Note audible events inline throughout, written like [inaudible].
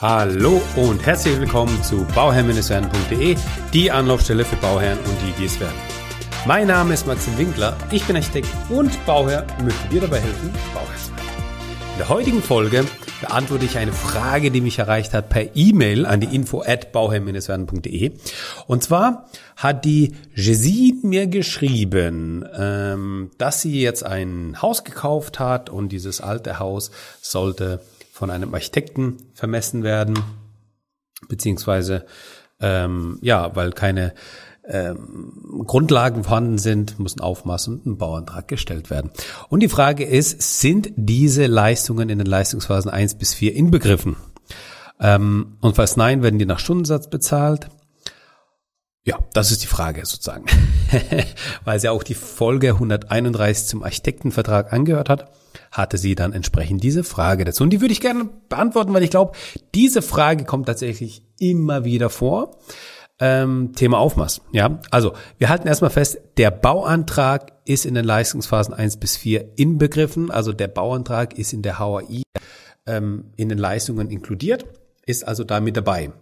Hallo und herzlich willkommen zu bauherrn-werden.de, die Anlaufstelle für Bauherren und die, die es werden. Mein Name ist Maxim Winkler, ich bin Architekt und Bauherr und möchte dir dabei helfen, Bauherr zu werden. In der heutigen Folge beantworte ich eine Frage, die mich erreicht hat per E-Mail an die info at bauherrn-werden.de. Und zwar hat die Jesine mir geschrieben, ähm, dass sie jetzt ein Haus gekauft hat und dieses alte Haus sollte von einem Architekten vermessen werden, beziehungsweise ähm, ja, weil keine ähm, Grundlagen vorhanden sind, muss ein Aufmaß und ein Bauantrag gestellt werden. Und die Frage ist, sind diese Leistungen in den Leistungsphasen eins bis vier inbegriffen? Ähm, und falls nein, werden die nach Stundensatz bezahlt? Ja, das ist die Frage sozusagen. [laughs] Weil sie auch die Folge 131 zum Architektenvertrag angehört hat, hatte sie dann entsprechend diese Frage dazu. Und die würde ich gerne beantworten, weil ich glaube, diese Frage kommt tatsächlich immer wieder vor. Ähm, Thema Aufmaß. Ja, also wir halten erstmal fest, der Bauantrag ist in den Leistungsphasen 1 bis 4 inbegriffen. Also der Bauantrag ist in der HAI ähm, in den Leistungen inkludiert, ist also damit dabei.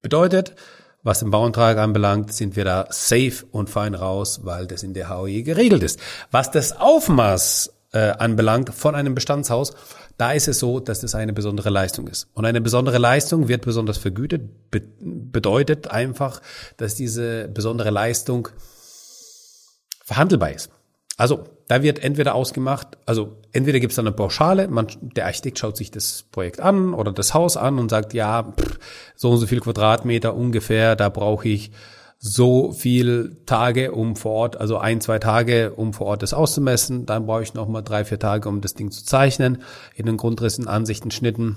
Bedeutet, was den Bauantrag anbelangt, sind wir da safe und fein raus, weil das in der HOE geregelt ist. Was das Aufmaß äh, anbelangt von einem Bestandshaus, da ist es so, dass es eine besondere Leistung ist. Und eine besondere Leistung wird besonders vergütet, be bedeutet einfach, dass diese besondere Leistung verhandelbar ist. Also da wird entweder ausgemacht, also entweder gibt es dann eine Pauschale, man, der Architekt schaut sich das Projekt an oder das Haus an und sagt, ja, pff, so und so viel Quadratmeter ungefähr, da brauche ich so viel Tage, um vor Ort, also ein, zwei Tage, um vor Ort das auszumessen. Dann brauche ich nochmal drei, vier Tage, um das Ding zu zeichnen, in den Grundrissen, Ansichten, Schnitten.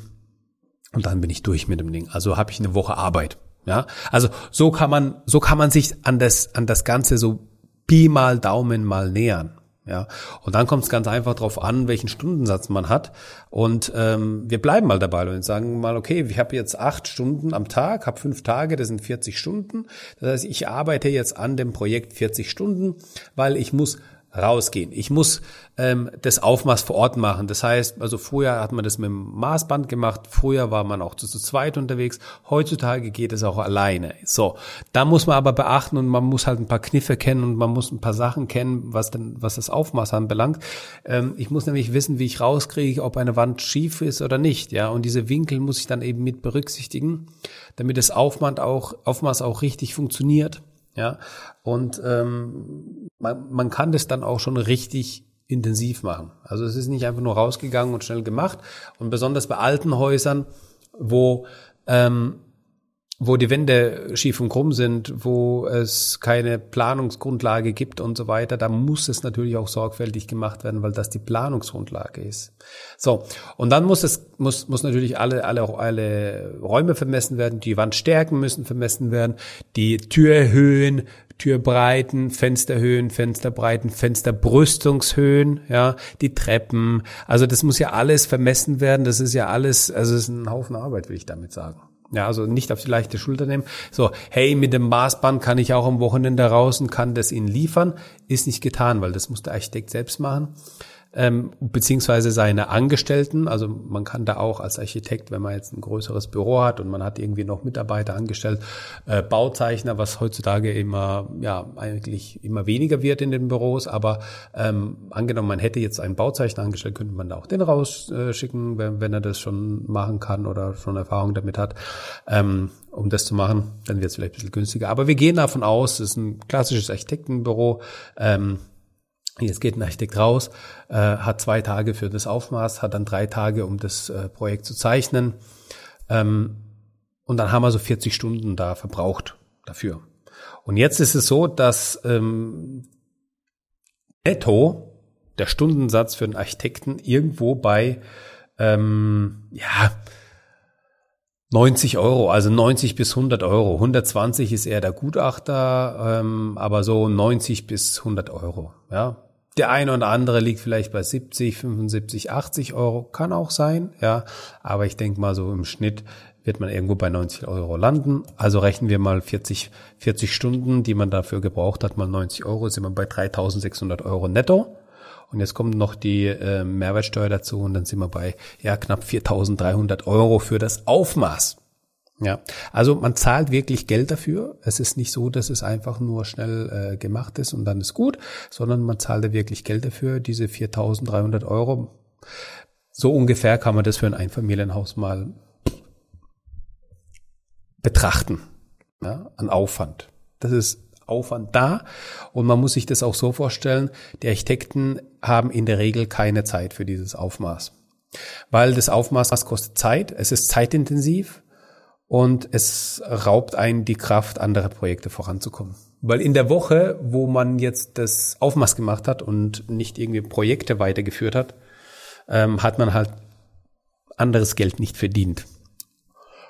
Und dann bin ich durch mit dem Ding. Also habe ich eine Woche Arbeit. Ja, also so kann man, so kann man sich an das, an das Ganze so Pi mal Daumen mal nähern. Ja, und dann kommt es ganz einfach darauf an, welchen Stundensatz man hat. Und ähm, wir bleiben mal dabei und sagen mal, okay, ich habe jetzt acht Stunden am Tag, habe fünf Tage, das sind 40 Stunden. Das heißt, ich arbeite jetzt an dem Projekt 40 Stunden, weil ich muss rausgehen. Ich muss ähm, das Aufmaß vor Ort machen. Das heißt, also früher hat man das mit dem Maßband gemacht, früher war man auch zu, zu zweit unterwegs, heutzutage geht es auch alleine. So, da muss man aber beachten und man muss halt ein paar Kniffe kennen und man muss ein paar Sachen kennen, was denn, was das Aufmaß anbelangt. Ähm, ich muss nämlich wissen, wie ich rauskriege, ob eine Wand schief ist oder nicht. Ja, und diese Winkel muss ich dann eben mit berücksichtigen, damit das Aufmaß auch, Aufmaß auch richtig funktioniert. Ja, und ähm, man, man kann das dann auch schon richtig intensiv machen. Also es ist nicht einfach nur rausgegangen und schnell gemacht. Und besonders bei alten Häusern, wo ähm, wo die Wände schief und krumm sind, wo es keine Planungsgrundlage gibt und so weiter, da muss es natürlich auch sorgfältig gemacht werden, weil das die Planungsgrundlage ist. So. Und dann muss es, muss, muss natürlich alle, alle, alle Räume vermessen werden, die Wandstärken müssen vermessen werden, die Türhöhen, Türbreiten, Fensterhöhen, Fensterbreiten, Fensterbrüstungshöhen, ja, die Treppen. Also das muss ja alles vermessen werden. Das ist ja alles, also es ist ein Haufen Arbeit, will ich damit sagen. Ja, also nicht auf die leichte Schulter nehmen. So, hey, mit dem Maßband kann ich auch am Wochenende raus und kann das Ihnen liefern. Ist nicht getan, weil das muss der Architekt selbst machen ähm, beziehungsweise seine Angestellten. Also man kann da auch als Architekt, wenn man jetzt ein größeres Büro hat und man hat irgendwie noch Mitarbeiter angestellt, äh, Bauzeichner, was heutzutage immer, ja, eigentlich immer weniger wird in den Büros. Aber ähm, angenommen, man hätte jetzt einen Bauzeichner angestellt, könnte man da auch den rausschicken, wenn, wenn er das schon machen kann oder schon Erfahrung damit hat. Ähm, um das zu machen, dann wird es vielleicht ein bisschen günstiger. Aber wir gehen davon aus, es ist ein klassisches Architektenbüro. Ähm, Jetzt geht ein Architekt raus, äh, hat zwei Tage für das Aufmaß, hat dann drei Tage, um das äh, Projekt zu zeichnen. Ähm, und dann haben wir so 40 Stunden da verbraucht dafür. Und jetzt ist es so, dass ähm, netto der Stundensatz für einen Architekten irgendwo bei ähm, ja 90 Euro, also 90 bis 100 Euro. 120 ist eher der Gutachter, ähm, aber so 90 bis 100 Euro. Ja, der eine oder andere liegt vielleicht bei 70, 75, 80 Euro, kann auch sein, ja. Aber ich denke mal so im Schnitt wird man irgendwo bei 90 Euro landen. Also rechnen wir mal 40, 40 Stunden, die man dafür gebraucht hat, mal 90 Euro, sind wir bei 3600 Euro netto. Und jetzt kommt noch die äh, Mehrwertsteuer dazu und dann sind wir bei ja knapp 4.300 Euro für das Aufmaß. Ja, also man zahlt wirklich Geld dafür. Es ist nicht so, dass es einfach nur schnell äh, gemacht ist und dann ist gut, sondern man zahlt da wirklich Geld dafür. Diese 4.300 Euro, so ungefähr kann man das für ein Einfamilienhaus mal betrachten, ja, an Aufwand. Das ist Aufwand da und man muss sich das auch so vorstellen, die Architekten haben in der Regel keine Zeit für dieses Aufmaß. Weil das Aufmaß kostet Zeit, es ist zeitintensiv und es raubt einen die Kraft, andere Projekte voranzukommen. Weil in der Woche, wo man jetzt das Aufmaß gemacht hat und nicht irgendwie Projekte weitergeführt hat, ähm, hat man halt anderes Geld nicht verdient.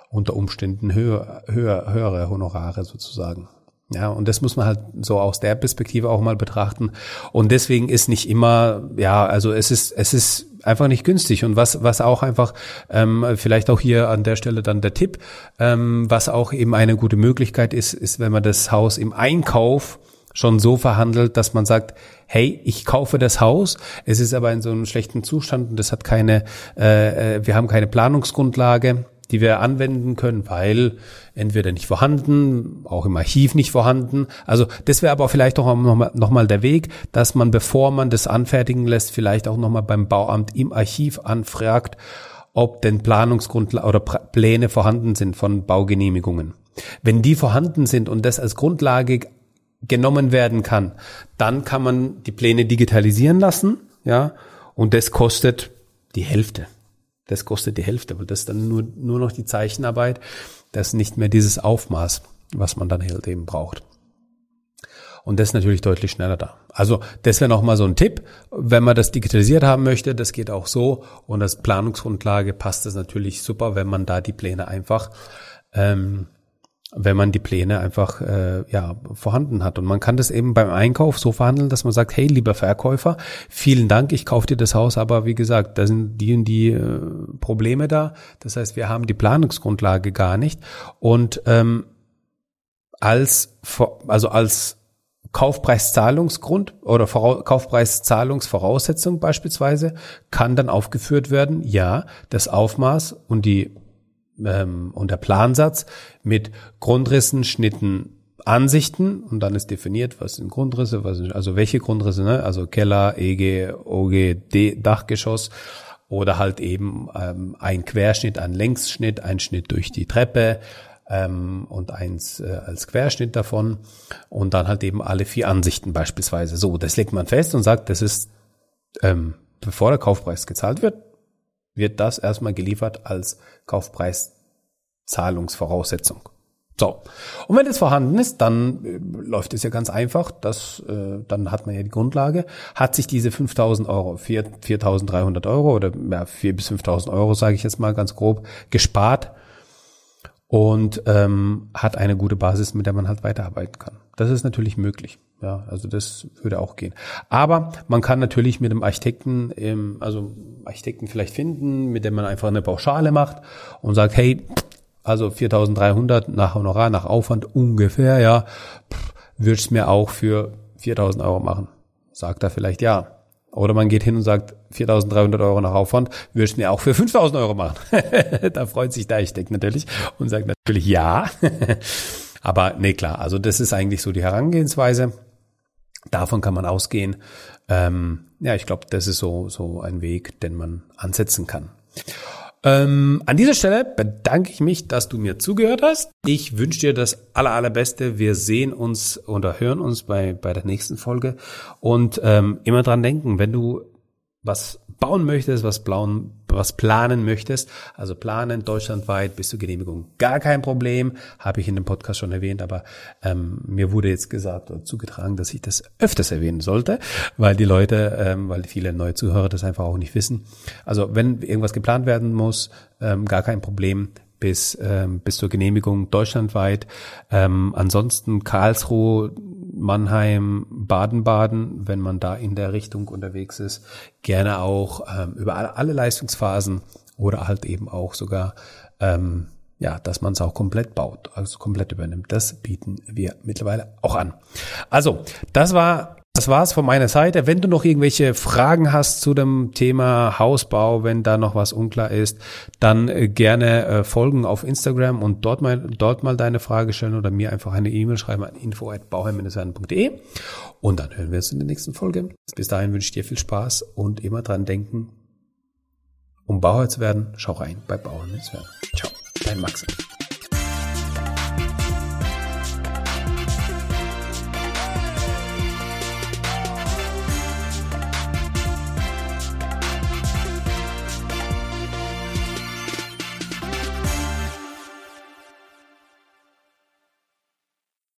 Unter Umständen höher, höher, höhere Honorare sozusagen. Ja, und das muss man halt so aus der Perspektive auch mal betrachten. Und deswegen ist nicht immer, ja, also es ist, es ist einfach nicht günstig. Und was, was auch einfach, ähm, vielleicht auch hier an der Stelle dann der Tipp, ähm, was auch eben eine gute Möglichkeit ist, ist, wenn man das Haus im Einkauf schon so verhandelt, dass man sagt, hey, ich kaufe das Haus, es ist aber in so einem schlechten Zustand und das hat keine, äh, äh wir haben keine Planungsgrundlage, die wir anwenden können, weil entweder nicht vorhanden, auch im Archiv nicht vorhanden. Also das wäre aber vielleicht auch nochmal noch mal der Weg, dass man, bevor man das anfertigen lässt, vielleicht auch nochmal beim Bauamt im Archiv anfragt, ob denn Planungsgrundlagen oder Pläne vorhanden sind von Baugenehmigungen. Wenn die vorhanden sind und das als Grundlage genommen werden kann, dann kann man die Pläne digitalisieren lassen, ja, und das kostet die Hälfte. Das kostet die Hälfte, weil das ist dann nur, nur noch die Zeichenarbeit. Das ist nicht mehr dieses Aufmaß, was man dann halt eben braucht. Und das ist natürlich deutlich schneller da. Also das wäre nochmal so ein Tipp. Wenn man das digitalisiert haben möchte, das geht auch so. Und als Planungsgrundlage passt es natürlich super, wenn man da die Pläne einfach ähm, wenn man die Pläne einfach äh, ja vorhanden hat. Und man kann das eben beim Einkauf so verhandeln, dass man sagt, hey, lieber Verkäufer, vielen Dank, ich kaufe dir das Haus, aber wie gesagt, da sind die und die äh, Probleme da. Das heißt, wir haben die Planungsgrundlage gar nicht. Und ähm, als also als Kaufpreiszahlungsgrund oder Vorau Kaufpreiszahlungsvoraussetzung beispielsweise kann dann aufgeführt werden, ja, das Aufmaß und die ähm, und der Plansatz mit Grundrissen, Schnitten, Ansichten und dann ist definiert, was sind Grundrisse, was sind, also welche Grundrisse, ne? also Keller, EG, OG, D, Dachgeschoss oder halt eben ähm, ein Querschnitt, ein Längsschnitt, ein Schnitt durch die Treppe ähm, und eins äh, als Querschnitt davon und dann halt eben alle vier Ansichten beispielsweise. So, das legt man fest und sagt, das ist, ähm, bevor der Kaufpreis gezahlt wird, wird das erstmal geliefert als Kaufpreiszahlungsvoraussetzung. So. Und wenn das vorhanden ist, dann äh, läuft es ja ganz einfach. Das, äh, dann hat man ja die Grundlage. Hat sich diese 5.000 Euro, 4.300 Euro oder ja, 4 bis 5.000 Euro, sage ich jetzt mal ganz grob, gespart und ähm, hat eine gute Basis, mit der man halt weiterarbeiten kann. Das ist natürlich möglich. Ja, also das würde auch gehen. Aber man kann natürlich mit dem Architekten, ähm, also Architekten vielleicht finden, mit dem man einfach eine Pauschale macht und sagt, hey, also 4.300 nach Honorar, nach Aufwand ungefähr, ja, würde es mir auch für 4.000 Euro machen. Sagt er vielleicht ja. Oder man geht hin und sagt, 4.300 Euro nach Aufwand, würde es mir auch für 5.000 Euro machen. [laughs] da freut sich der Architekt natürlich und sagt natürlich ja. [laughs] Aber nee, klar, also das ist eigentlich so die Herangehensweise. Davon kann man ausgehen. Ähm, ja, ich glaube, das ist so, so ein Weg, den man ansetzen kann. Ähm, an dieser Stelle bedanke ich mich, dass du mir zugehört hast. Ich wünsche dir das aller, allerbeste. Wir sehen uns oder hören uns bei, bei der nächsten Folge. Und ähm, immer dran denken, wenn du was bauen möchtest, was, blauen, was planen möchtest, also planen deutschlandweit bis zur Genehmigung, gar kein Problem, habe ich in dem Podcast schon erwähnt, aber ähm, mir wurde jetzt gesagt oder zugetragen, dass ich das öfters erwähnen sollte, weil die Leute, ähm, weil viele neue Zuhörer das einfach auch nicht wissen. Also wenn irgendwas geplant werden muss, ähm, gar kein Problem, bis, ähm, bis zur Genehmigung deutschlandweit. Ähm, ansonsten Karlsruhe, Mannheim, Baden-Baden, wenn man da in der Richtung unterwegs ist, gerne auch ähm, über alle, Leistungsphasen oder halt eben auch sogar ähm, ja, dass man es auch komplett baut, also komplett übernimmt. Das bieten wir mittlerweile auch an. Also, das war Das war's von meiner Seite. Wenn du noch irgendwelche Fragen hast zu dem Thema Hausbau, wenn da noch was unklar ist, dann äh, gerne äh, folgen auf Instagram und dort mal, dort mal deine Frage stellen oder mir einfach eine E-Mail schreiben an info@bauherr-werden.de und dann hören wir uns in der nächsten Folge. Bis dahin wünsche ich dir viel Spaß und immer dran denken, um Bauherr zu werden, schau rein bei Bauherr. Ciao, dein Maxim.